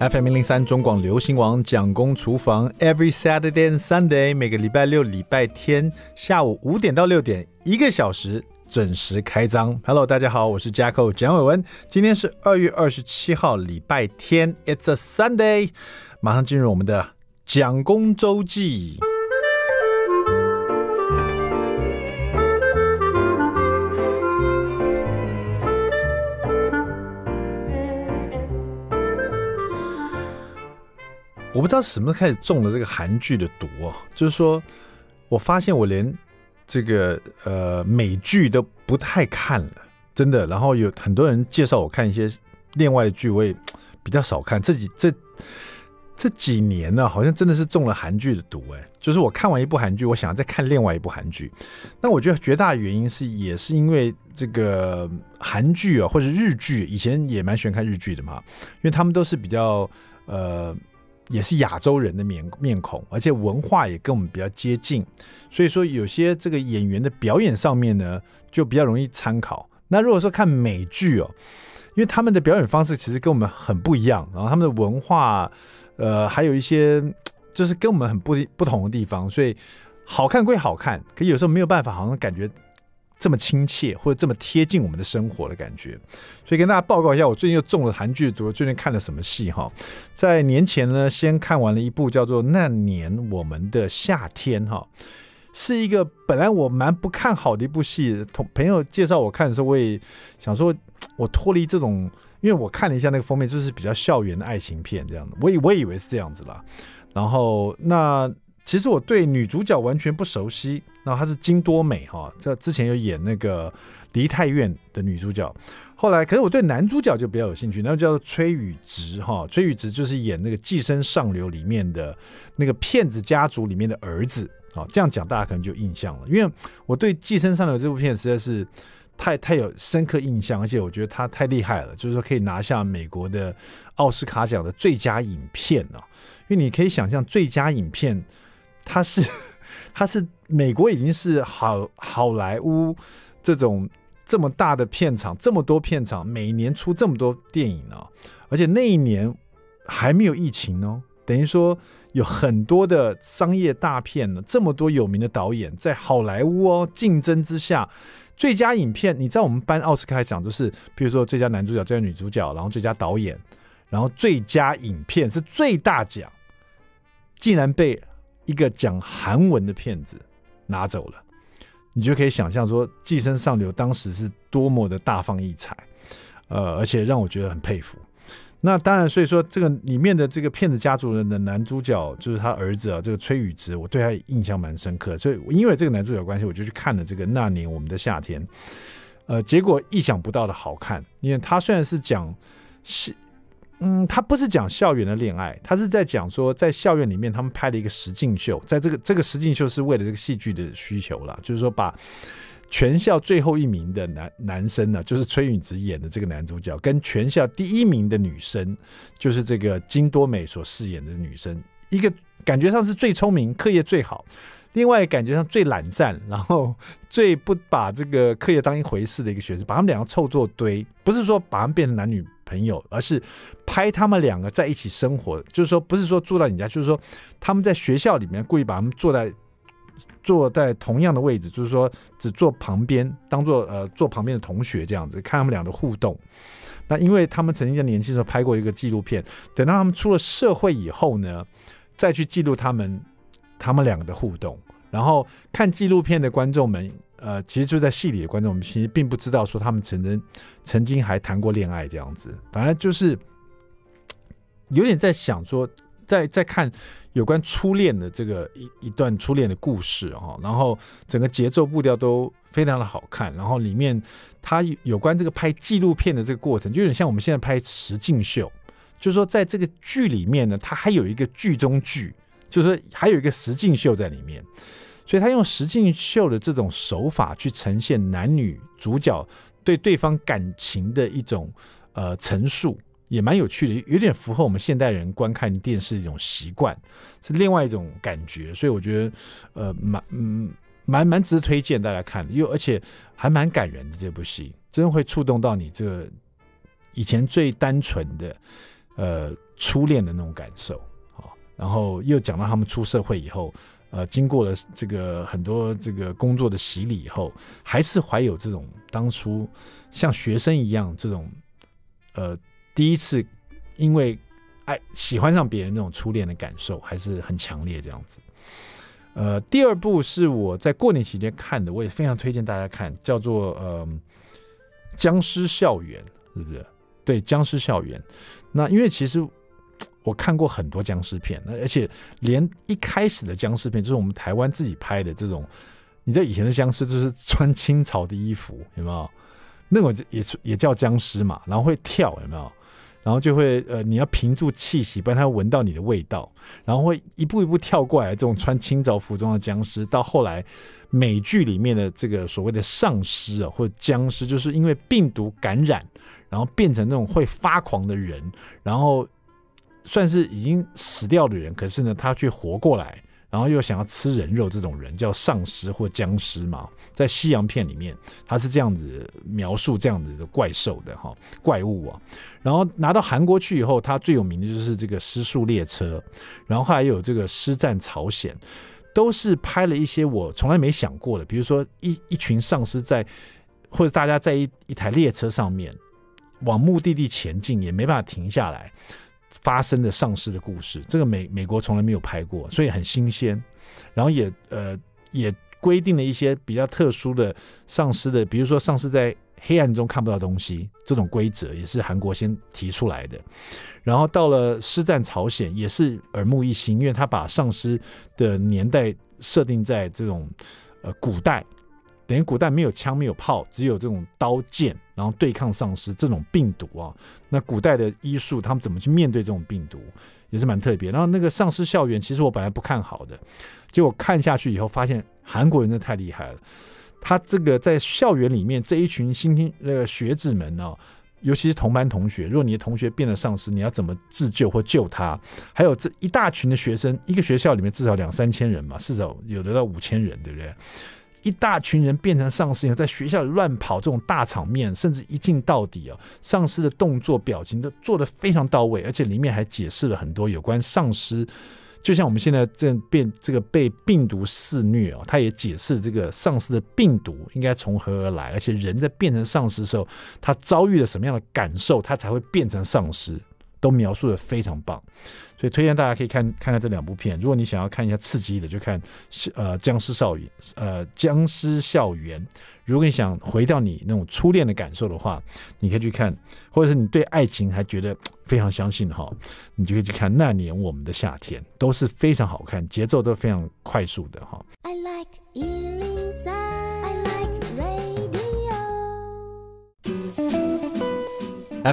FM 零零三中广流行网蒋公厨房，Every Saturday and Sunday，每个礼拜六、礼拜天下午五点到六点，一个小时准时开张。Hello，大家好，我是 jack 蒋伟文。今天是二月二十七号，礼拜天，It's a Sunday。马上进入我们的蒋公周记。我不知道什么时候开始中了这个韩剧的毒啊，就是说，我发现我连这个呃美剧都不太看了，真的。然后有很多人介绍我看一些另外的剧，我也比较少看。这几这这几年呢，好像真的是中了韩剧的毒哎。就是我看完一部韩剧，我想要再看另外一部韩剧。那我觉得绝大原因是，也是因为这个韩剧啊，或者日剧，以前也蛮喜欢看日剧的嘛，因为他们都是比较呃。也是亚洲人的面面孔，而且文化也跟我们比较接近，所以说有些这个演员的表演上面呢，就比较容易参考。那如果说看美剧哦，因为他们的表演方式其实跟我们很不一样，然后他们的文化，呃，还有一些就是跟我们很不不同的地方，所以好看归好看，可有时候没有办法，好像感觉。这么亲切或者这么贴近我们的生活的感觉，所以跟大家报告一下，我最近又中了韩剧毒。最近看了什么戏哈？在年前呢，先看完了一部叫做《那年我们的夏天》哈，是一个本来我蛮不看好的一部戏。同朋友介绍我看的时候，我也想说，我脱离这种，因为我看了一下那个封面，就是比较校园的爱情片这样的。我以我以为是这样子啦，然后那。其实我对女主角完全不熟悉，然后她是金多美哈，这之前有演那个《梨泰院》的女主角，后来可是我对男主角就比较有兴趣，那叫做崔宇植哈，崔宇植就是演那个《寄生上流》里面的那个骗子家族里面的儿子，啊，这样讲大家可能就印象了，因为我对《寄生上流》这部片实在是太太有深刻印象，而且我觉得他太厉害了，就是说可以拿下美国的奥斯卡奖的最佳影片啊，因为你可以想象最佳影片。他是，他是美国已经是好好莱坞这种这么大的片场，这么多片场，每年出这么多电影啊，而且那一年还没有疫情哦，等于说有很多的商业大片呢，这么多有名的导演在好莱坞哦竞争之下，最佳影片，你知道我们颁奥斯卡奖就是，比如说最佳男主角、最佳女主角，然后最佳导演，然后最佳影片是最大奖，竟然被。一个讲韩文的骗子拿走了，你就可以想象说《寄生上流》当时是多么的大放异彩，呃，而且让我觉得很佩服。那当然，所以说这个里面的这个骗子家族人的男主角就是他儿子啊，这个崔宇植，我对他印象蛮深刻，所以因为这个男主角关系，我就去看了这个《那年我们的夏天》，呃，结果意想不到的好看，因为他虽然是讲是。嗯，他不是讲校园的恋爱，他是在讲说，在校园里面他们拍了一个实境秀，在这个这个实境秀是为了这个戏剧的需求啦，就是说把全校最后一名的男男生呢，就是崔允植演的这个男主角，跟全校第一名的女生，就是这个金多美所饰演的女生，一个感觉上是最聪明、课业最好，另外感觉上最懒散，然后最不把这个课业当一回事的一个学生，把他们两个凑作堆，不是说把他们变成男女。朋友，而是拍他们两个在一起生活，就是说不是说住到你家，就是说他们在学校里面故意把他们坐在坐在同样的位置，就是说只坐旁边，当做呃坐旁边的同学这样子，看他们俩的互动。那因为他们曾经在年轻时候拍过一个纪录片，等到他们出了社会以后呢，再去记录他们他们两个的互动，然后看纪录片的观众们。呃，其实就在戏里的观众，我们其实并不知道说他们曾经曾经还谈过恋爱这样子，反正就是有点在想说，在在看有关初恋的这个一一段初恋的故事哈，然后整个节奏步调都非常的好看，然后里面它有关这个拍纪录片的这个过程，就有点像我们现在拍实境秀，就是说在这个剧里面呢，它还有一个剧中剧，就是说还有一个实境秀在里面。所以他用实境秀的这种手法去呈现男女主角对对方感情的一种呃陈述，也蛮有趣的，有点符合我们现代人观看电视的一种习惯，是另外一种感觉。所以我觉得呃蛮嗯蛮蛮值得推荐大家看的，又而且还蛮感人的这部戏，真的会触动到你这个以前最单纯的呃初恋的那种感受啊。然后又讲到他们出社会以后，呃，经过了这个很多这个工作的洗礼以后，还是怀有这种当初像学生一样这种呃第一次因为爱喜欢上别人那种初恋的感受，还是很强烈这样子。呃，第二部是我在过年期间看的，我也非常推荐大家看，叫做呃《僵尸校园》，是不是？对，《僵尸校园》。那因为其实我看过很多僵尸片，而且连一开始的僵尸片，就是我们台湾自己拍的这种，你知道以前的僵尸就是穿清朝的衣服，有没有？那种也也叫僵尸嘛，然后会跳，有没有？然后就会呃，你要屏住气息，不然他闻到你的味道，然后会一步一步跳过来。这种穿清朝服装的僵尸，到后来美剧里面的这个所谓的丧尸啊，或者僵尸，就是因为病毒感染，然后变成那种会发狂的人，然后算是已经死掉的人，可是呢，他却活过来。然后又想要吃人肉，这种人叫丧尸或僵尸嘛，在西洋片里面，他是这样子描述这样子的怪兽的哈怪物啊。然后拿到韩国去以后，他最有名的就是这个《失速列车》，然后还有这个《尸战朝鲜》，都是拍了一些我从来没想过的，比如说一一群丧尸在，或者大家在一一台列车上面往目的地前进，也没办法停下来。发生的丧尸的故事，这个美美国从来没有拍过，所以很新鲜。然后也呃也规定了一些比较特殊的丧尸的，比如说丧尸在黑暗中看不到东西这种规则，也是韩国先提出来的。然后到了《尸战朝鲜》也是耳目一新，因为他把丧尸的年代设定在这种呃古代。等于古代没有枪没有炮，只有这种刀剑，然后对抗丧尸这种病毒啊。那古代的医术，他们怎么去面对这种病毒，也是蛮特别。然后那个丧尸校园，其实我本来不看好的，结果看下去以后，发现韩国人真的太厉害了。他这个在校园里面这一群新兴那个学子们呢、尤其是同班同学，如果你的同学变了丧尸，你要怎么自救或救他？还有这一大群的学生，一个学校里面至少两三千人嘛，至少有得到五千人，对不对？一大群人变成丧尸以后，在学校里乱跑，这种大场面，甚至一镜到底哦，丧尸的动作、表情都做得非常到位，而且里面还解释了很多有关丧尸，就像我们现在这变这个被病毒肆虐哦，他也解释这个丧尸的病毒应该从何而来，而且人在变成丧尸的时候，他遭遇了什么样的感受，他才会变成丧尸。都描述的非常棒，所以推荐大家可以看看看这两部片。如果你想要看一下刺激的，就看呃《僵尸少爷》呃《僵尸校园》。如果你想回到你那种初恋的感受的话，你可以去看，或者是你对爱情还觉得非常相信哈，你就可以去看《那年我们的夏天》，都是非常好看，节奏都非常快速的哈。I like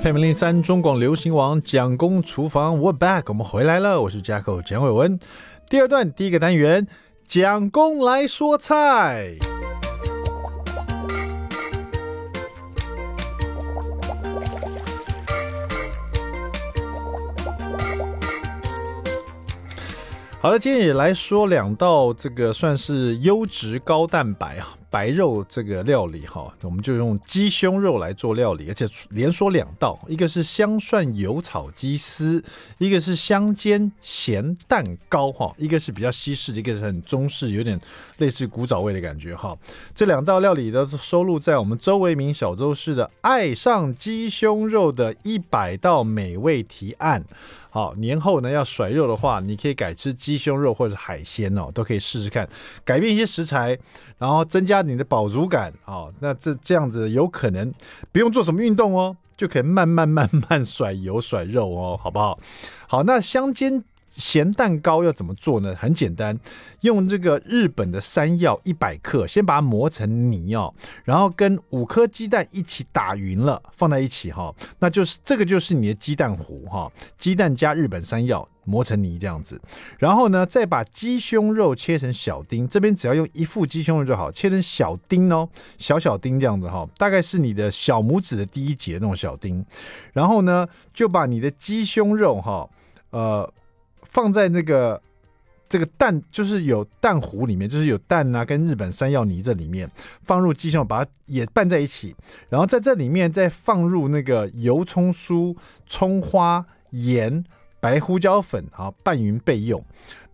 FM 零三中广流行网蒋公厨房，We're back，我们回来了，我是 Jacko 蒋伟文。第二段第一个单元，蒋公来说菜。好了，今天也来说两道这个算是优质高蛋白啊。白肉这个料理哈，我们就用鸡胸肉来做料理，而且连说两道，一个是香蒜油炒鸡丝，一个是香煎咸蛋糕哈，一个是比较西式，一个是很中式，有点类似古早味的感觉哈。这两道料理都收录在我们周维民小周氏的《爱上鸡胸肉的一百道美味提案》。好，年后呢要甩肉的话，你可以改吃鸡胸肉或者海鲜哦，都可以试试看，改变一些食材，然后增加你的饱足感哦。那这这样子有可能不用做什么运动哦，就可以慢慢慢慢甩油甩肉哦，好不好？好，那香煎。咸蛋糕要怎么做呢？很简单，用这个日本的山药一百克，先把它磨成泥哦，然后跟五颗鸡蛋一起打匀了，放在一起哈，那就是这个就是你的鸡蛋糊哈，鸡蛋加日本山药磨成泥这样子，然后呢，再把鸡胸肉切成小丁，这边只要用一副鸡胸肉就好，切成小丁哦，小小丁这样子哈，大概是你的小拇指的第一节那种小丁，然后呢，就把你的鸡胸肉哈，呃。放在那个这个蛋，就是有蛋糊里面，就是有蛋啊，跟日本山药泥这里面放入鸡胸，把它也拌在一起，然后在这里面再放入那个油葱酥、葱花、盐、白胡椒粉啊拌匀备用。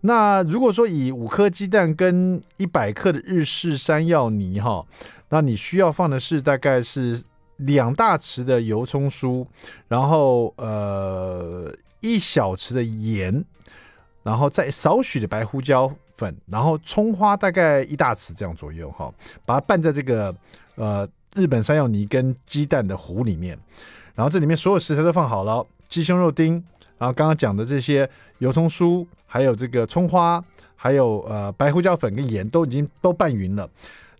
那如果说以五颗鸡蛋跟一百克的日式山药泥哈，那你需要放的是大概是两大匙的油葱酥，然后呃一小匙的盐，然后再少许的白胡椒粉，然后葱花大概一大匙这样左右哈，把它拌在这个呃日本山药泥跟鸡蛋的糊里面，然后这里面所有食材都放好了，鸡胸肉丁，然后刚刚讲的这些油葱酥，还有这个葱花，还有呃白胡椒粉跟盐都已经都拌匀了。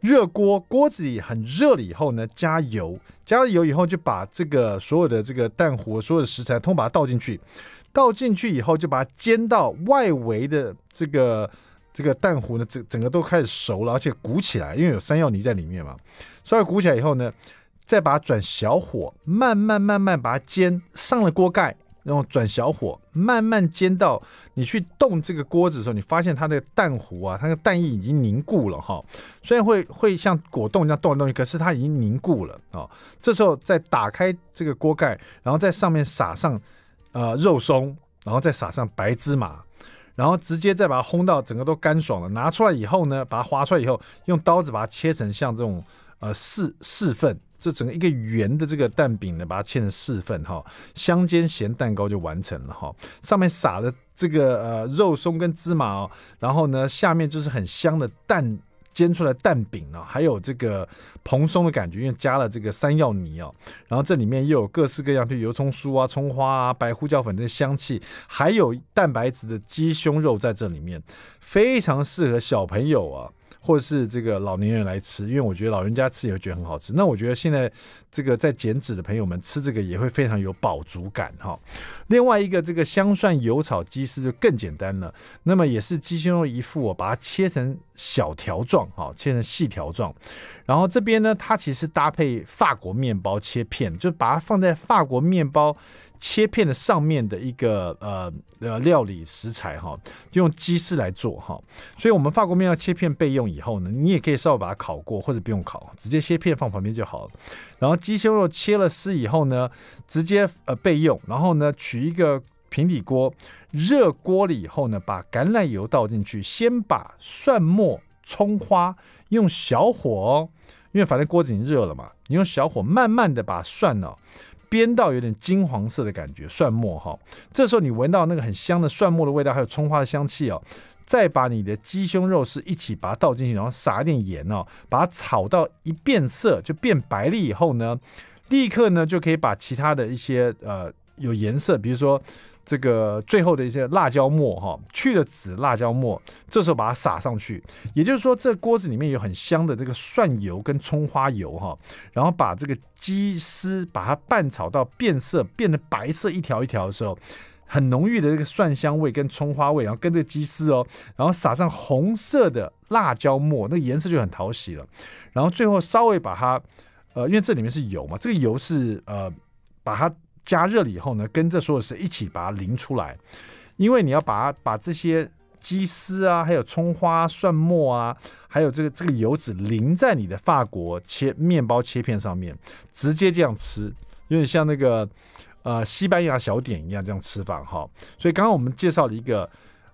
热锅，锅子里很热了以后呢，加油，加了油以后就把这个所有的这个蛋糊，所有的食材通把它倒进去，倒进去以后就把它煎到外围的这个这个蛋糊呢，整整个都开始熟了，而且鼓起来，因为有山药泥在里面嘛，稍微鼓起来以后呢，再把它转小火，慢慢慢慢把它煎，上了锅盖。然后转小火，慢慢煎到你去动这个锅子的时候，你发现它的蛋糊啊，它的蛋液已经凝固了哈。虽然会会像果冻一样动来动去，可是它已经凝固了啊。这时候再打开这个锅盖，然后在上面撒上呃肉松，然后再撒上白芝麻，然后直接再把它烘到整个都干爽了。拿出来以后呢，把它划出来以后，用刀子把它切成像这种呃四四份。这整个一个圆的这个蛋饼呢，把它切成四份哈，香煎咸蛋糕就完成了哈。上面撒了这个呃肉松跟芝麻哦，然后呢下面就是很香的蛋煎出来蛋饼啊，还有这个蓬松的感觉，因为加了这个山药泥哦。然后这里面又有各式各样的油葱酥啊、葱花啊、白胡椒粉的香气，还有蛋白质的鸡胸肉在这里面，非常适合小朋友啊。或者是这个老年人来吃，因为我觉得老人家吃也会觉得很好吃。那我觉得现在这个在减脂的朋友们吃这个也会非常有饱足感哈。另外一个这个香蒜油炒鸡丝就更简单了，那么也是鸡胸肉一副，我把它切成小条状哈，切成细条状。然后这边呢，它其实搭配法国面包切片，就把它放在法国面包。切片的上面的一个呃呃料理食材哈，就用鸡丝来做哈，所以我们法国面要切片备用以后呢，你也可以稍微把它烤过或者不用烤，直接切片放旁边就好了。然后鸡胸肉切了丝以后呢，直接呃备用，然后呢取一个平底锅，热锅了以后呢，把橄榄油倒进去，先把蒜末、葱花用小火哦，因为反正锅子已经热了嘛，你用小火慢慢的把蒜呢、哦。煸到有点金黄色的感觉，蒜末哈，这时候你闻到那个很香的蒜末的味道，还有葱花的香气哦，再把你的鸡胸肉是一起把它倒进去，然后撒一点盐哦，把它炒到一变色就变白了以后呢，立刻呢就可以把其他的一些呃有颜色，比如说。这个最后的一些辣椒末哈，去了籽辣椒末，这时候把它撒上去，也就是说，这锅子里面有很香的这个蒜油跟葱花油哈，然后把这个鸡丝把它拌炒到变色，变得白色一条一条的时候，很浓郁的这个蒜香味跟葱花味，然后跟这个鸡丝哦，然后撒上红色的辣椒末，那个颜色就很讨喜了。然后最后稍微把它，呃，因为这里面是油嘛，这个油是呃把它。加热了以后呢，跟这所有食一起把它淋出来，因为你要把它把这些鸡丝啊，还有葱花、蒜末啊，还有这个这个油脂淋在你的法国切面包切片上面，直接这样吃，有点像那个呃西班牙小点一样这样吃法哈。所以刚刚我们介绍了一个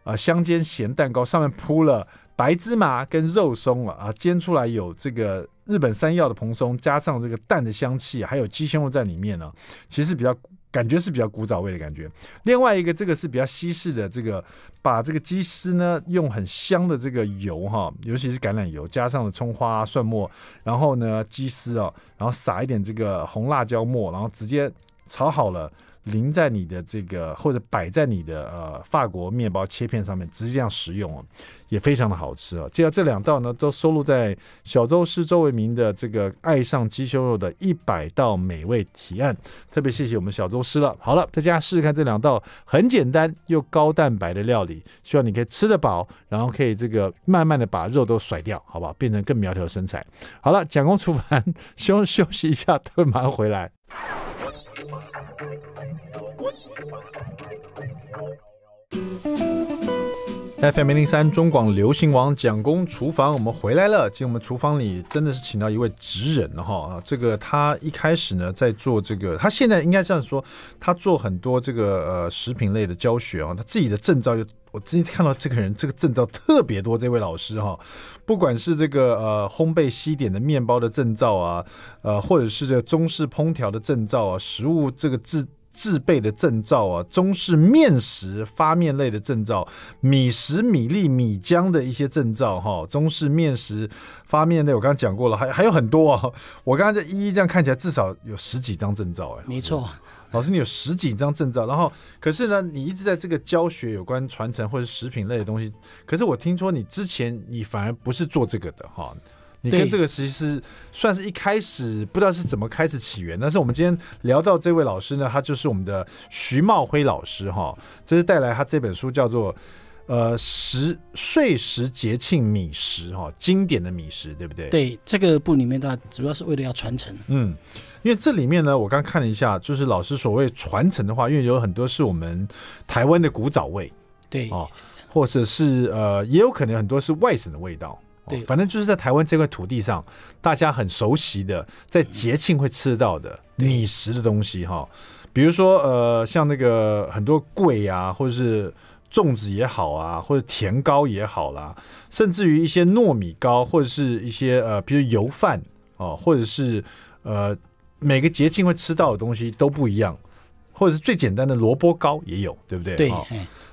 呃香煎咸蛋糕，上面铺了白芝麻跟肉松了啊，煎出来有这个。日本山药的蓬松，加上这个蛋的香气，还有鸡胸肉在里面呢，其实比较感觉是比较古早味的感觉。另外一个，这个是比较西式的，这个把这个鸡丝呢，用很香的这个油哈，尤其是橄榄油，加上了葱花、蒜末，然后呢鸡丝哦，然后撒一点这个红辣椒末，然后直接炒好了。淋在你的这个或者摆在你的呃法国面包切片上面，直接这样食用哦，也非常的好吃哦。接下来这两道呢，都收录在小周师周为民的这个爱上鸡胸肉的一百道美味提案。特别谢谢我们小周师了。好了，在家试试看这两道很简单又高蛋白的料理，希望你可以吃得饱，然后可以这个慢慢的把肉都甩掉，好不好？变成更苗条的身材。好了，蒋公厨房休休息一下，等会 马上回来。Radio，我喜欢。FM 零零三中广流行网蒋公厨房，我们回来了。今天我们厨房里真的是请到一位职人哈！这个他一开始呢在做这个，他现在应该这样说，他做很多这个呃食品类的教学啊。他自己的证照，就我今天看到这个人这个证照特别多。这位老师哈，不管是这个呃烘焙西点的面包的证照啊，呃或者是这个中式烹调的证照啊，食物这个制。制备的证照啊，中式面食发面类的证照，米食、米粒、米浆的一些证照哈，中式面食发面类我刚刚讲过了，还还有很多啊。我刚刚这一一这样看起来，至少有十几张证照哎。没错，老师你有十几张证照，然后可是呢，你一直在这个教学有关传承或者食品类的东西，可是我听说你之前你反而不是做这个的哈。你跟这个其实算是一开始不知道是怎么开始起源，但是我们今天聊到这位老师呢，他就是我们的徐茂辉老师哈，这是带来他这本书叫做呃食岁时节庆米食哈，经典的米食对不对？对，这个部里面的主要是为了要传承，嗯，因为这里面呢，我刚看了一下，就是老师所谓传承的话，因为有很多是我们台湾的古早味，对哦，或者是呃，也有可能很多是外省的味道。对，反正就是在台湾这块土地上，大家很熟悉的，在节庆会吃到的米食的东西哈，比如说呃，像那个很多粿啊，或者是粽子也好啊，或者甜糕也好啦，甚至于一些糯米糕，或者是一些呃，比如油饭哦，或者是呃，每个节庆会吃到的东西都不一样，或者是最简单的萝卜糕也有，对不对？对，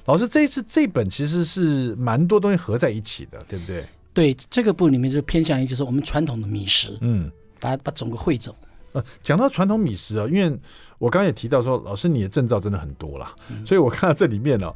老师这一次这本其实是蛮多东西合在一起的，对不对？对这个部里面就偏向于就是我们传统的米食，嗯，把把整个汇总。呃，讲到传统米食啊，因为我刚刚也提到说，老师你的证照真的很多啦，嗯、所以我看到这里面呢、哦，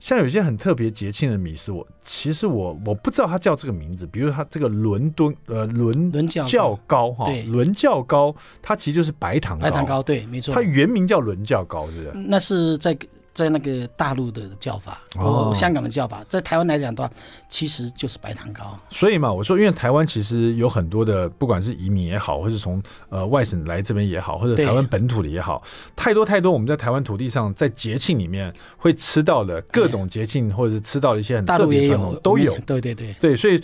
像有些很特别节庆的米食，我其实我我不知道它叫这个名字，比如它这个伦敦呃伦伦教糕哈，伦教糕，它其实就是白糖糕，白糖糕对，没错，它原名叫伦教糕，是不是？那是在。在那个大陆的叫法，哦，香港的叫法，在台湾来讲的话，其实就是白糖糕。所以嘛，我说，因为台湾其实有很多的，不管是移民也好，或是从呃外省来这边也好，或者台湾本土的也好，太多太多我们在台湾土地上，在节庆里面会吃到的各种节庆，或者是吃到的一些很特别传统都有。对对对对，所以。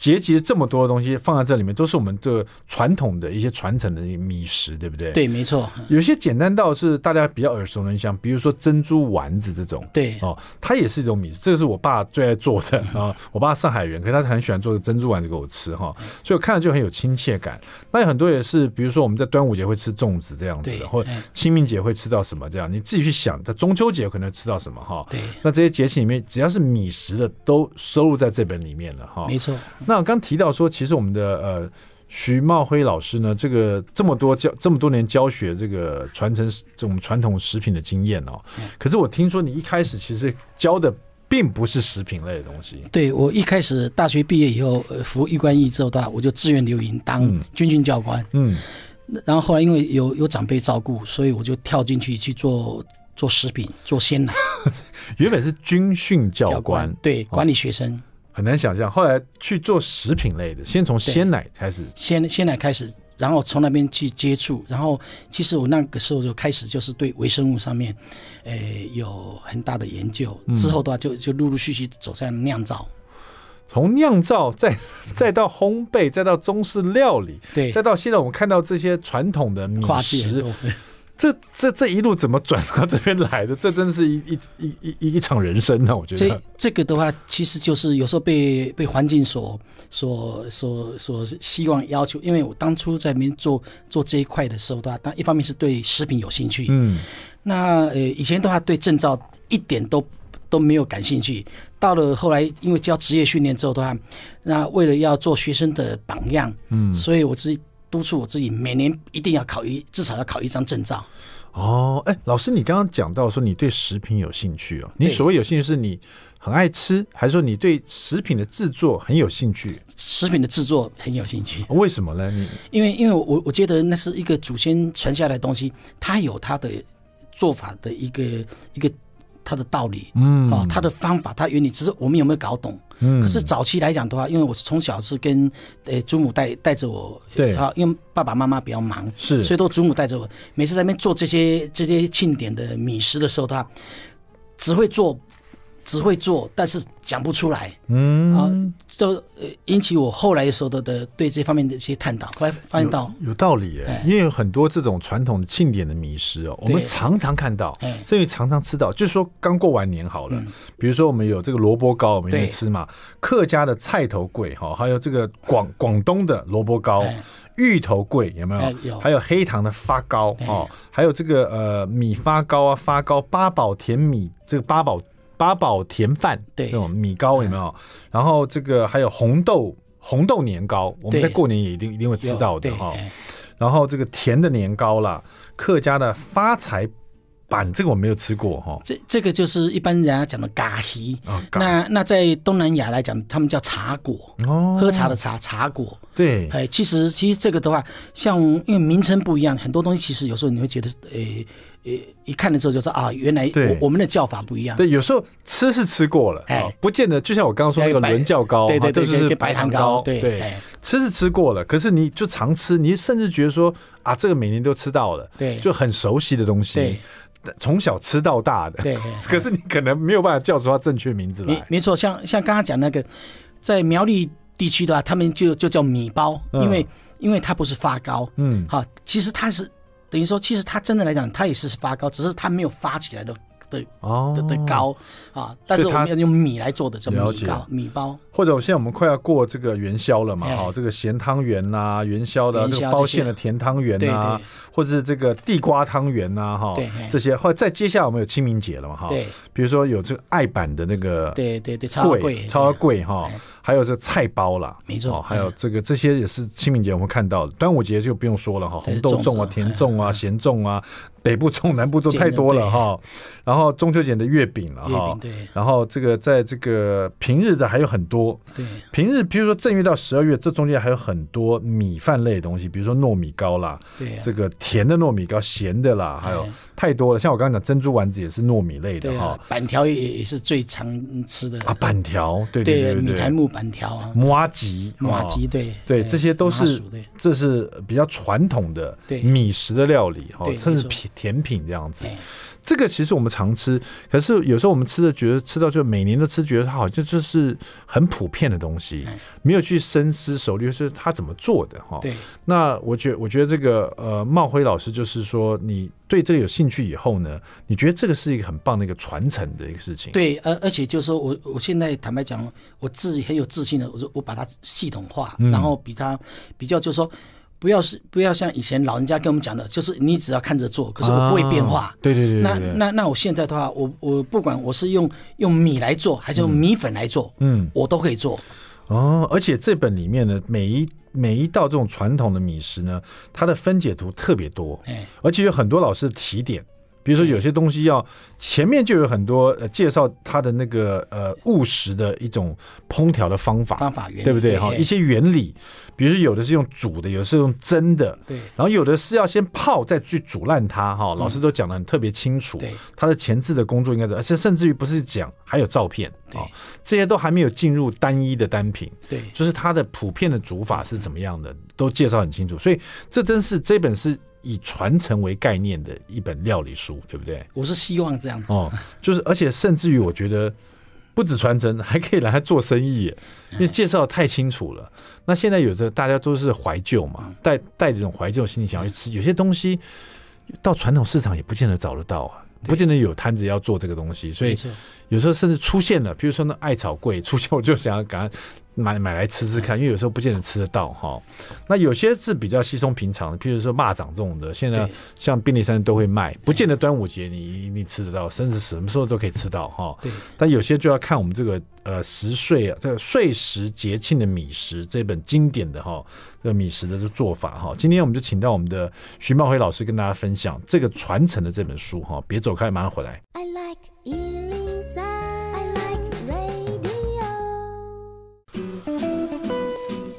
结集了这么多的东西放在这里面，都是我们这传统的一些传承的米食，对不对？对，没错。有些简单到是大家比较耳熟能详，比如说珍珠丸子这种。对哦，它也是一种米食。这个是我爸最爱做的啊。我爸上海人，可是他很喜欢做的珍珠丸子给我吃哈，所以我看了就很有亲切感。那有很多也是，比如说我们在端午节会吃粽子这样子的，或清明节会吃到什么这样，你自己去想。在中秋节可能吃到什么哈？对。那这些节气里面，只要是米食的，都收录在这本里面了哈。没错。那我刚提到说。其实我们的呃徐茂辉老师呢，这个这么多教这么多年教学这个传承这种传统食品的经验哦，可是我听说你一开始其实教的并不是食品类的东西。对，我一开始大学毕业以后，呃，服一官役之后的话，我就自愿留营当军训教官。嗯，然后后来因为有有长辈照顾，所以我就跳进去去做做食品，做鲜奶。原本是军训教官，教官，对，管理学生。哦很难想象，后来去做食品类的，先从鲜奶开始，鲜鲜奶开始，然后从那边去接触，然后其实我那个时候就开始就是对微生物上面，呃，有很大的研究。之后的话就就陆陆续续走向酿造，从酿造 再再到烘焙，再到中式料理，对，再到现在我们看到这些传统的米食。这这这一路怎么转到这边来的？这真的是一一一一一一场人生呢、啊！我觉得这这个的话，其实就是有时候被被环境所所所所希望要求。因为我当初在那边做做这一块的时候的话，当一方面是对食品有兴趣，嗯，那呃以前的话对证照一点都都没有感兴趣。到了后来，因为教职业训练之后的话，那为了要做学生的榜样，嗯，所以我自己。督促我自己每年一定要考一，至少要考一张证照。哦，哎，老师，你刚刚讲到说你对食品有兴趣哦。你所谓有兴趣，是你很爱吃，还是说你对食品的制作很有兴趣？食品的制作很有兴趣。为什么呢？你因为因为我我觉得那是一个祖先传下来的东西，它有它的做法的一个一个它的道理，嗯，啊，它的方法，它原理，只是我们有没有搞懂？嗯，可是早期来讲的话，因为我是从小是跟呃祖母带带着我，对啊，因为爸爸妈妈比较忙，是，所以都祖母带着我。每次在那边做这些这些庆典的米食的时候，他只会做，只会做，但是讲不出来，嗯。啊，就呃引起我后来的时候的的对这方面的一些探讨，后来发现到有，有道理哎，因为有很多这种传统的庆典的米食哦，我们常常看到，甚至常常吃到，就是说刚过完年好了，嗯、比如说我们有这个萝卜糕，我们也吃嘛，客家的菜头粿哈，还有这个广广东的萝卜糕。芋头粿有没有？有，还有黑糖的发糕哦，还有这个呃米发糕啊，发糕八宝甜米，这个八宝八宝甜饭，对，这种米糕有没有？然后这个还有红豆红豆年糕，我们在过年也一定一定会吃到的哈。然后这个甜的年糕啦，客家的发财板，这个我没有吃过哈。这这个就是一般人家讲的咖喱，那那在东南亚来讲，他们叫茶果，哦，喝茶的茶茶果。对，哎，其实其实这个的话，像因为名称不一样，很多东西其实有时候你会觉得，诶、欸、诶、欸，一看的时候就说啊，原来我我们的叫法不一样。对，有时候吃是吃过了，哎，不见得。就像我刚刚说那个伦教糕，对对对，就是白糖糕，对对，吃是吃过了，可是你就常吃，你甚至觉得说啊，这个每年都吃到了，对，就很熟悉的东西，从小吃到大的，对。可是你可能没有办法叫出它正确名字来。没错，像像刚刚讲那个，在苗栗。地区的话，他们就就叫米包，因为、嗯、因为它不是发糕，嗯，好，其实它是等于说，其实它真的来讲，它也是发糕，只是它没有发起来的。对哦。的的糕啊，但是我们要用米来做的这种米糕米包，或者现在我们快要过这个元宵了嘛，哈，这个咸汤圆呐，元宵的这个包馅的甜汤圆呐，或者是这个地瓜汤圆呐，哈，这些，或者再接下来我们有清明节了嘛，哈，对，比如说有这个爱版的那个，对对对，超贵超贵哈，还有这菜包啦，没错，还有这个这些也是清明节我们看到的，端午节就不用说了哈，红豆粽啊，甜粽啊，咸粽啊。北部粽、南部粽太多了哈，然后中秋节的月饼了哈，对。然后这个在这个平日的还有很多，对，平日比如说正月到十二月，这中间还有很多米饭类的东西，比如说糯米糕啦，对，这个甜的糯米糕、咸的啦，还有太多了。像我刚刚讲珍珠丸子也是糯米类的哈，板条也也是最常吃的。啊，板条对对对对，米苔目板条啊，麻吉麻吉对。对，这些都是这是比较传统的米食的料理哈，甚至甜。甜品这样子，这个其实我们常吃，可是有时候我们吃的觉得吃到就每年都吃，觉得它好像就是很普遍的东西，没有去深思熟虑，就是它怎么做的哈。对，那我觉我觉得这个呃，茂辉老师就是说，你对这个有兴趣以后呢，你觉得这个是一个很棒的一个传承的一个事情。对，而而且就是说我我现在坦白讲，我自己很有自信的，我说我把它系统化，然后比它比较就是说。不要是不要像以前老人家跟我们讲的，就是你只要看着做，可是我不会变化。对对对。那那那我现在的话，我我不管我是用用米来做，还是用米粉来做，嗯，我都可以做。哦，而且这本里面呢，每一每一道这种传统的米食呢，它的分解图特别多，哎，而且有很多老师的提点。比如说有些东西要前面就有很多呃介绍它的那个呃务实的一种烹调的方法方法原理对不对哈？一些原理，比如说有的是用煮的，有的是用蒸的，对。然后有的是要先泡再去煮烂它哈。老师都讲的很特别清楚，对。它的前置的工作应该是，而且甚至于不是讲还有照片啊，这些都还没有进入单一的单品，对。就是它的普遍的煮法是怎么样的，都介绍很清楚。所以这真是这本是。以传承为概念的一本料理书，对不对？我是希望这样子哦，就是而且甚至于我觉得不止传承，还可以来做生意，因为介绍的太清楚了。那现在有时候大家都是怀旧嘛，带带这种怀旧心理想要去吃，有些东西到传统市场也不见得找得到啊，不见得有摊子要做这个东西，所以有时候甚至出现了，比如说那艾草柜出现，我就想要赶快。买买来吃吃看，因为有时候不见得吃得到哈。那有些是比较稀松平常的，譬如说蚂蚱这种的，现在像便利商店都会卖，不见得端午节你你吃得到，甚至什么时候都可以吃到哈。对。但有些就要看我们这个呃时岁啊，这个岁时节庆的米食这本经典的哈，这个米食的这做法哈。今天我们就请到我们的徐茂辉老师跟大家分享这个传承的这本书哈。别走开，马上回来。I like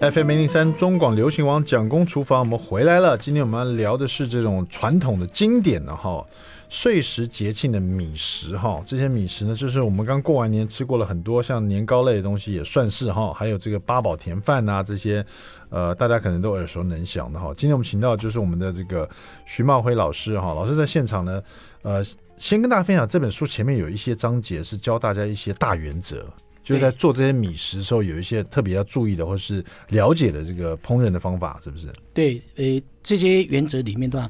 FM 零零三中广流行网蒋公厨房，我们回来了。今天我们要聊的是这种传统的经典的哈，岁时节庆的米食哈。这些米食呢，就是我们刚过完年吃过了很多，像年糕类的东西也算是哈，还有这个八宝甜饭呐这些，呃，大家可能都耳熟能详的哈。今天我们请到就是我们的这个徐茂辉老师哈，老师在现场呢，呃，先跟大家分享这本书前面有一些章节是教大家一些大原则。就是在做这些米食的时候，有一些特别要注意的，或是了解的这个烹饪的方法，是不是？对，呃，这些原则里面的话，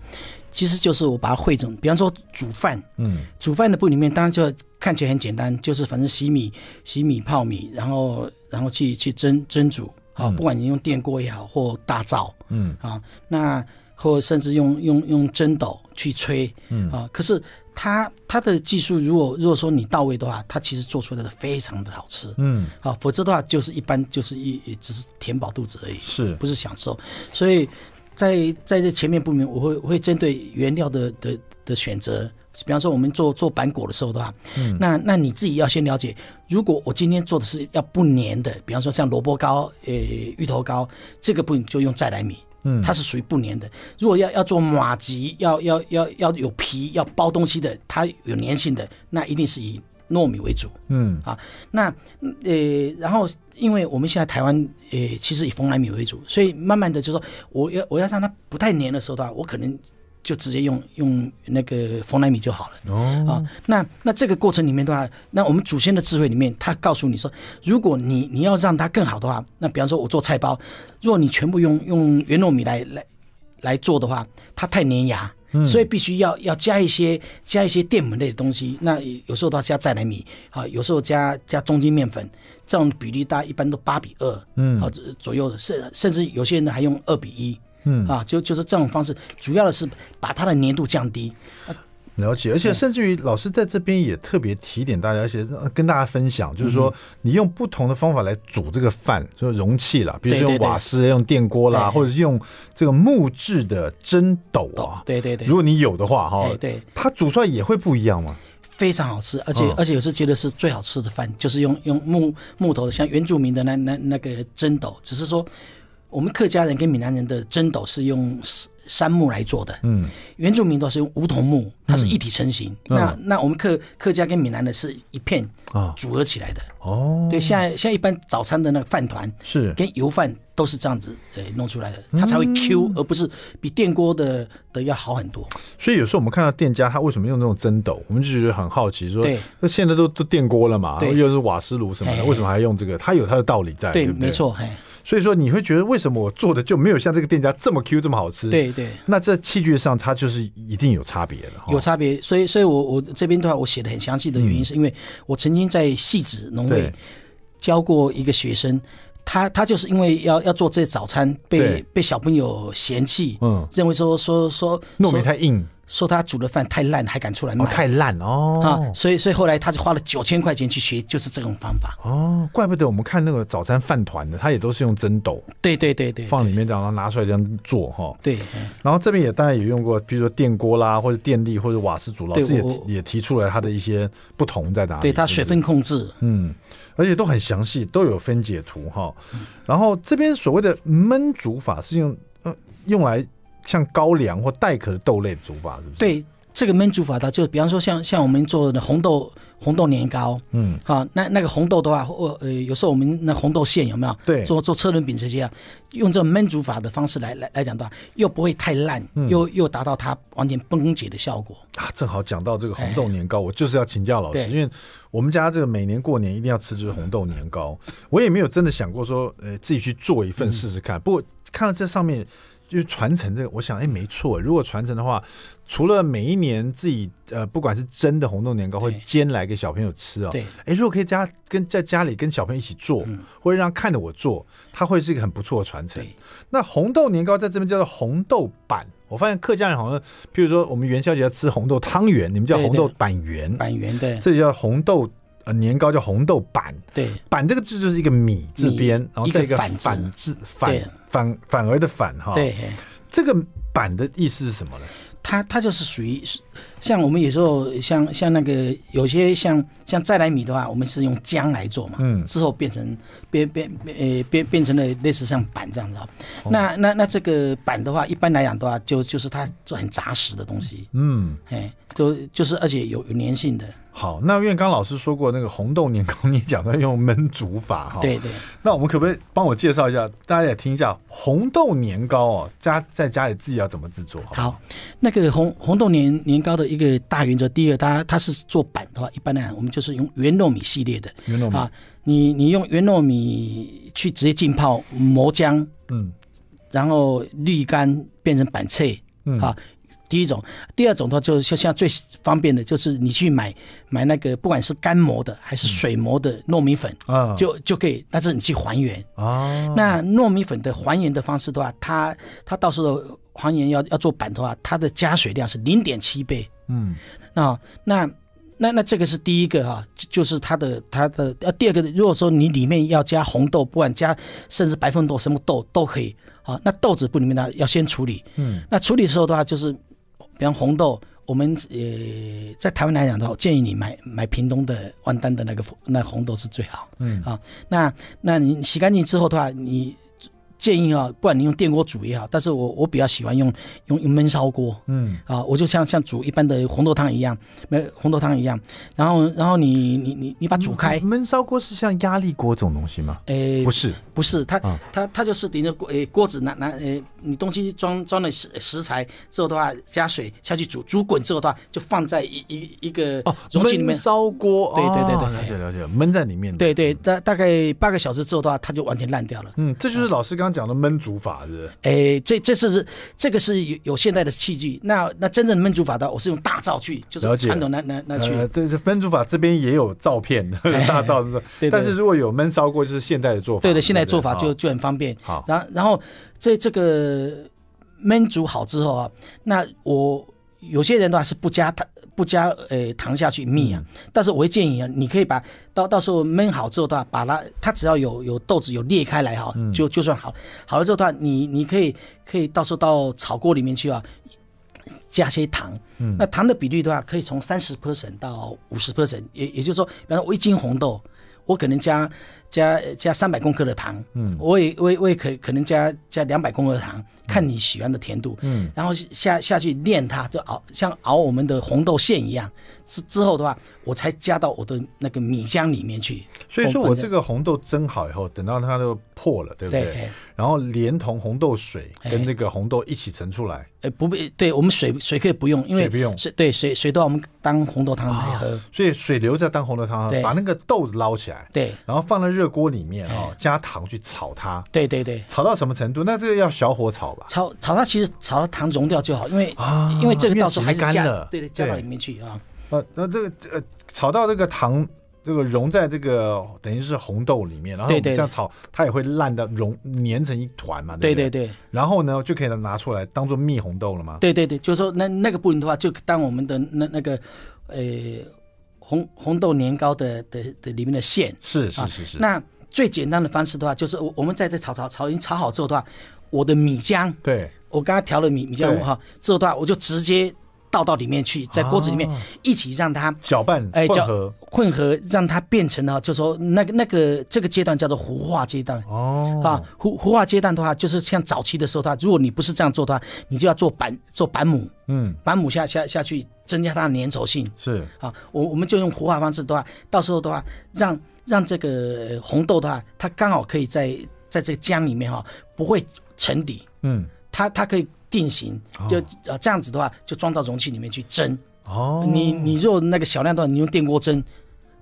其实就是我把它汇总。比方说煮饭，嗯，煮饭的部里面，当然就看起来很简单，就是反正洗米、洗米、泡米，然后然后去去蒸蒸煮，啊，不管你用电锅也好，或大灶，嗯，啊，那。或甚至用用用蒸斗去吹，嗯。啊，可是它它的技术，如果如果说你到位的话，它其实做出来的非常的好吃，嗯，好，否则的话就是一般就是一只是填饱肚子而已，是。不是享受？所以在在这前面部分，我会我会针对原料的的的选择，比方说我们做做板果的时候的话，嗯，那那你自己要先了解，如果我今天做的是要不粘的，比方说像萝卜糕、呃芋头糕，这个部分就用再来米。嗯，它是属于不粘的。如果要要做马吉，要要要要有皮，要包东西的，它有粘性的，那一定是以糯米为主。嗯啊，那呃，然后因为我们现在台湾呃，其实以蓬莱米为主，所以慢慢的就说，我要我要让它不太粘的时候的话，我可能。就直接用用那个蓬莱米就好了。哦，啊，那那这个过程里面的话，那我们祖先的智慧里面，他告诉你说，如果你你要让它更好的话，那比方说我做菜包，如果你全部用用圆糯米来来来做的话，它太粘牙，嗯、所以必须要要加一些加一些淀粉类的东西。那有时候都要加再来米，啊，有时候加加中筋面粉，这种比例大概一般都八比二，嗯，啊左右的，甚甚至有些人还用二比一。嗯啊，就就是这种方式，主要的是把它的粘度降低。了解，而且甚至于老师在这边也特别提点大家，而且跟大家分享，就是说你用不同的方法来煮这个饭，就容器啦，比如说用瓦斯、用电锅啦，或者是用这个木质的蒸斗啊。对对对，如果你有的话哈，对，它煮出来也会不一样吗？非常好吃，而且而且有时觉得是最好吃的饭，就是用用木木头，像原住民的那那那个蒸斗，只是说。我们客家人跟闽南人的蒸斗是用杉木来做的，嗯，原住民都是用梧桐木，它是一体成型。嗯、那那我们客客家跟闽南的是一片啊。组合起来的。哦，对，现在现在一般早餐的那个饭团是。跟油饭都是这样子呃弄出来的，它才会 Q，、嗯、而不是比电锅的的要好很多。所以有时候我们看到店家他为什么用那种蒸斗，我们就觉得很好奇，说，那现在都都电锅了嘛，又是瓦斯炉什么的，为什么还用这个？它有它的道理在，对，对，对，没错，所以说你会觉得为什么我做的就没有像这个店家这么 Q 这么好吃？对对，那在器具上它就是一定有差别的，有差别。所以，所以我我这边的话，我写的很详细的原因，是因为我曾经在戏子农会教过一个学生，他他就是因为要要做这早餐，被被小朋友嫌弃，嗯，认为说说说糯米太硬。说他煮的饭太烂，还敢出来卖？哦、太烂哦！啊，所以所以后来他就花了九千块钱去学，就是这种方法。哦，怪不得我们看那个早餐饭团的，他也都是用蒸斗。对对对对，放里面然后拿出来这样做哈。对。然后这边也当然也用过，比如说电锅啦，或者电力，或者瓦斯煮。老师也也提出来他的一些不同在哪里。对，他水分控制，嗯，而且都很详细，都有分解图哈。然后这边所谓的焖煮法是用呃用来像高粱或带壳的豆类的煮法，是不是？对。这个焖煮法的，就比方说像像我们做的红豆红豆年糕，嗯，好，那那个红豆的话，或呃，有时候我们那红豆馅有没有？对，做做车轮饼这些啊，用这种焖煮法的方式来来来讲的话，又不会太烂，嗯、又又达到它完全崩解的效果啊。正好讲到这个红豆年糕，我就是要请教老师，因为我们家这个每年过年一定要吃就是红豆年糕，我也没有真的想过说，呃，自己去做一份试试看。嗯、不过看到这上面。就是传承这个，我想，哎，没错。如果传承的话，除了每一年自己呃，不管是蒸的红豆年糕，会煎来给小朋友吃哦，对，哎，如果可以家跟在家里跟小朋友一起做，嗯、或者让看着我做，它会是一个很不错的传承。那红豆年糕在这边叫做红豆板，我发现客家人好像，譬如说我们元宵节要吃红豆汤圆，你们叫红豆板圆，板圆对，这叫红豆呃年糕叫红豆板，对，板这个字就是一个米字边，然后再一个反字反。反反而的反哈，对，这个板的意思是什么呢？它它就是属于像我们有时候像像那个有些像像再来米的话，我们是用浆来做嘛，嗯，之后变成变变呃变变成了类似像板这样子。哦、那那那这个板的话，一般来讲的话，就就是它做很扎实的东西，嗯，哎，就就是而且有有粘性的。好，那因为刚刚老师说过那个红豆年糕，你讲到用焖煮法哈。对对。那我们可不可以帮我介绍一下，大家也听一下红豆年糕哦，家在家里自己要怎么制作好好？那个红红豆年年糕的一个大原则，第一个，它它是做板的话，一般来讲，我们就是用圆糯米系列的。圆糯米啊，你你用圆糯米去直接浸泡磨浆，嗯，然后滤干变成板脆，嗯啊。第一种，第二种的话，就像现在最方便的，就是你去买买那个，不管是干磨的还是水磨的糯米粉，啊，就就可以，但是你去还原。啊。那糯米粉的还原的方式的话，它它到时候还原要要做板的话，它的加水量是零点七倍，嗯，那那那那这个是第一个哈，就就是它的它的呃第二个，如果说你里面要加红豆，不管加甚至白凤豆什么豆都可以，啊，那豆子不里面呢要先处理，嗯，那处理的时候的话就是。比方红豆，我们呃在台湾来讲的话，建议你买买屏东的万丹的那个那红豆是最好。嗯啊，那那你洗干净之后的话，你。建议啊，不管你用电锅煮也好，但是我我比较喜欢用用用焖烧锅，嗯啊，我就像像煮一般的红豆汤一样，没红豆汤一样，然后然后你你你你把它煮开。焖烧锅是像压力锅这种东西吗？诶、欸，不是，不是，它、啊、它它就是顶着锅诶锅子拿拿诶，你东西装装了食食材之后的话，加水下去煮，煮滚之后的话，就放在一一一个容器里面。焖烧锅，对对对对，了解了解，焖在里面。对对，大大概八个小时之后的话，它就完全烂掉了。嗯，这就是老师刚。讲的焖煮法是，哎、欸，这这是这个是有有现代的器具，那那真正的焖煮法的，我是用大灶去，就是传统那那那去。对，这焖煮法这边也有照片，大灶是，对。但是如果有焖烧过，就是现代的做法。对的，现代做法就就很方便。好，然后然后这这个焖煮好之后啊，那我有些人的话是不加它。不加呃糖下去蜜啊，但是我会建议啊，你可以把到到时候焖好之后的话，把它它只要有有豆子有裂开来哈，就就算好。好了之后的话，你你可以可以到时候到炒锅里面去啊，加些糖。那糖的比例的话，可以从三十 percent 到五十 percent，也也就是说，比方说我一斤红豆，我可能加。加加三百公克的糖，嗯，我也我也我也可可能加加两百公克的糖，看你喜欢的甜度，嗯，然后下下去炼它，就熬像熬我们的红豆馅一样。之之后的话，我才加到我的那个米浆里面去。所以说我这个红豆蒸好以后，等到它都破了，对不对？对。然后连同红豆水跟这个红豆一起盛出来。哎，不必，对我们水水可以不用，因为水不用。水对水水都要我们当红豆汤来喝，哦，所以水留着当红豆汤喝，把那个豆子捞起来，对，然后放在热锅里面哦，加糖去炒它。对对对。炒到什么程度？那这个要小火炒吧？炒炒它其实炒到糖溶掉就好，因为啊，因为这个到时候还是加的，对对，加到里面去啊。呃，那这个呃，炒到这个糖，这个融在这个等于是红豆里面，然后这样炒，对对对，它也会烂的融粘成一团嘛，对对？对对对。然后呢，就可以拿出来当做蜜红豆了吗？对对对，就是说那那个部分的话，就当我们的那那个呃红红豆年糕的的的里面的馅。是是是是。那最简单的方式的话，就是我我们在这炒炒炒已经炒好之后的话，我的米浆，对。我刚刚调了米米浆哈，之后的话我就直接。倒到里面去，在锅子里面一起让它搅拌，哎，混合。混合，让它变成了，就是说那个那个这个阶段叫做糊化阶段。哦。啊，糊糊化阶段的话，就是像早期的时候，它如果你不是这样做的话，你就要做板做板母，嗯，板母下下下去增加它的粘稠性。是。啊，我我们就用糊化方式的话，到时候的话，让让这个红豆的话，它刚好可以在在这个浆里面哈，不会沉底，嗯，它它可以。定型就呃这样子的话，就装到容器里面去蒸。哦，你你如果那个小量的话，你用电锅蒸，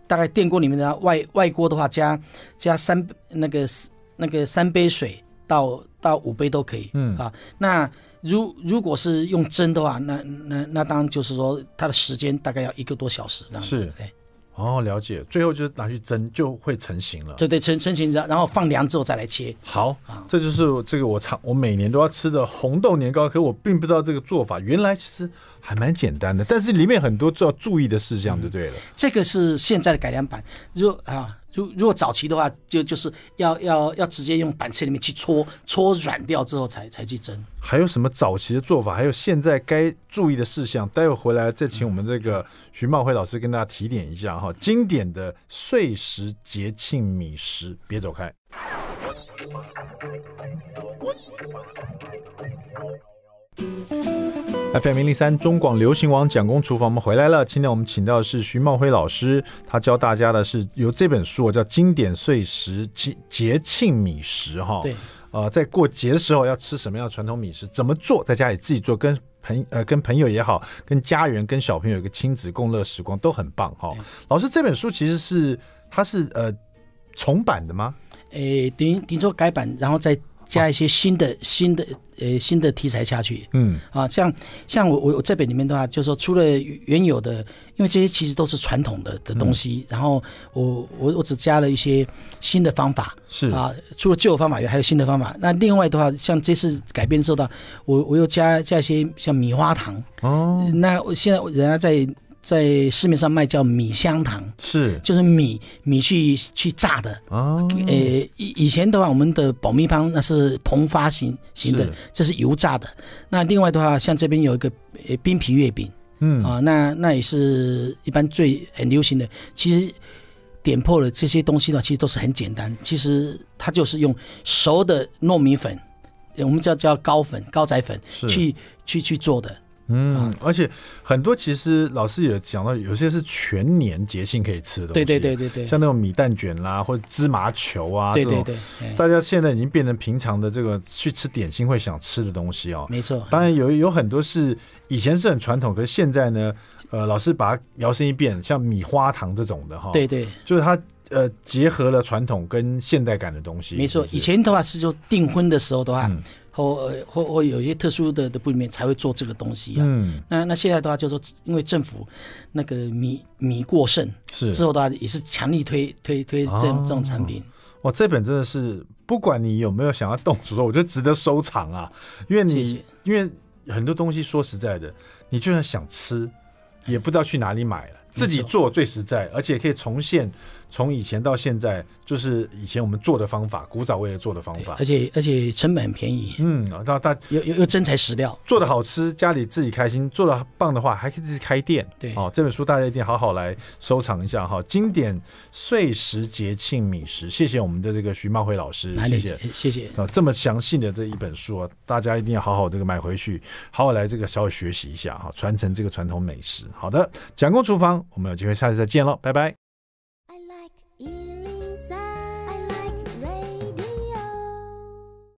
大概电锅里面的外外锅的话，加加三那个那个三杯水到到五杯都可以。嗯啊，那如如果是用蒸的话，那那那当然就是说它的时间大概要一个多小时这样子。是，对。哦，了解。最后就是拿去蒸，就会成型了。对对，成成型，然然后放凉之后再来切。好，啊、这就是这个我常我每年都要吃的红豆年糕。可我并不知道这个做法，原来其实还蛮简单的，但是里面很多要注意的事项就对了。嗯、这个是现在的改良版，如啊。如如果早期的话，就就是要要要直接用板车里面去搓搓软掉之后才才去蒸。还有什么早期的做法？还有现在该注意的事项？待会回来再请我们这个徐茂辉老师跟大家提点一下哈。经典的碎石节庆米食，别走开。FM 零零三中广流行网蒋公厨房，我们回来了。今天我们请到的是徐茂辉老师，他教大家的是由这本书叫《经典岁时节节庆米食》哈。对，呃，在过节的时候要吃什么样的传统米食？怎么做？在家里自己做，跟朋呃跟朋友也好，跟家人、跟小朋友一个亲子共乐时光都很棒哈。老师，这本书其实是它是呃重版的吗？诶，等于等于说改版，然后再。加一些新的、新的呃新的题材下去，嗯啊，像像我我我这本里面的话，就是说除了原有的，因为这些其实都是传统的的东西，嗯、然后我我我只加了一些新的方法，是啊，除了旧方法以外，还有新的方法。那另外的话，像这次改编之后的，我我又加加一些像米花糖哦，那我现在人家在。在市面上卖叫米香糖，是就是米米去去炸的啊。呃，以以前的话，我们的保密方那是膨发型型的，这是油炸的。那另外的话，像这边有一个呃冰皮月饼，嗯啊，那那也是一般最很流行的。其实点破了这些东西呢，其实都是很简单。其实它就是用熟的糯米粉，我们叫叫高粉、高仔粉去去去做的。嗯，而且很多其实老师也讲到，有些是全年节庆可以吃的东西，对对对对对，像那种米蛋卷啦，或者芝麻球啊，对对对，大家现在已经变成平常的这个去吃点心会想吃的东西哦。没错，当然有有很多是以前是很传统，可是现在呢，呃，老师把它摇身一变，像米花糖这种的哈，对对，就是它呃结合了传统跟现代感的东西。没错，以前的话是就订婚的时候的话。或或或有一些特殊的的部里面才会做这个东西啊。嗯，那那现在的话就是说，因为政府那个米米过剩，是之后的话也是强力推推推这这种产品。哇，这本真的是不管你有没有想要动手做，我觉得值得收藏啊。因为你因为很多东西说实在的，你就算想吃，也不知道去哪里买了。自己做最实在，而且可以重现从以前到现在，就是以前我们做的方法，古早味的做的方法，而且而且成本很便宜，嗯，到大又又又真材实料，做的好吃，家里自己开心，做的棒的话，还可以自己开店，对，哦，这本书大家一定好好来收藏一下哈，经典岁时节庆米食，谢谢我们的这个徐茂辉老师，谢谢。谢谢。啊，这么详细的这一本书啊，大家一定要好好这个买回去，好好来这个稍微学习一下哈，传承这个传统美食。好的，蒋公厨房。我们有机会下次再见喽，拜拜。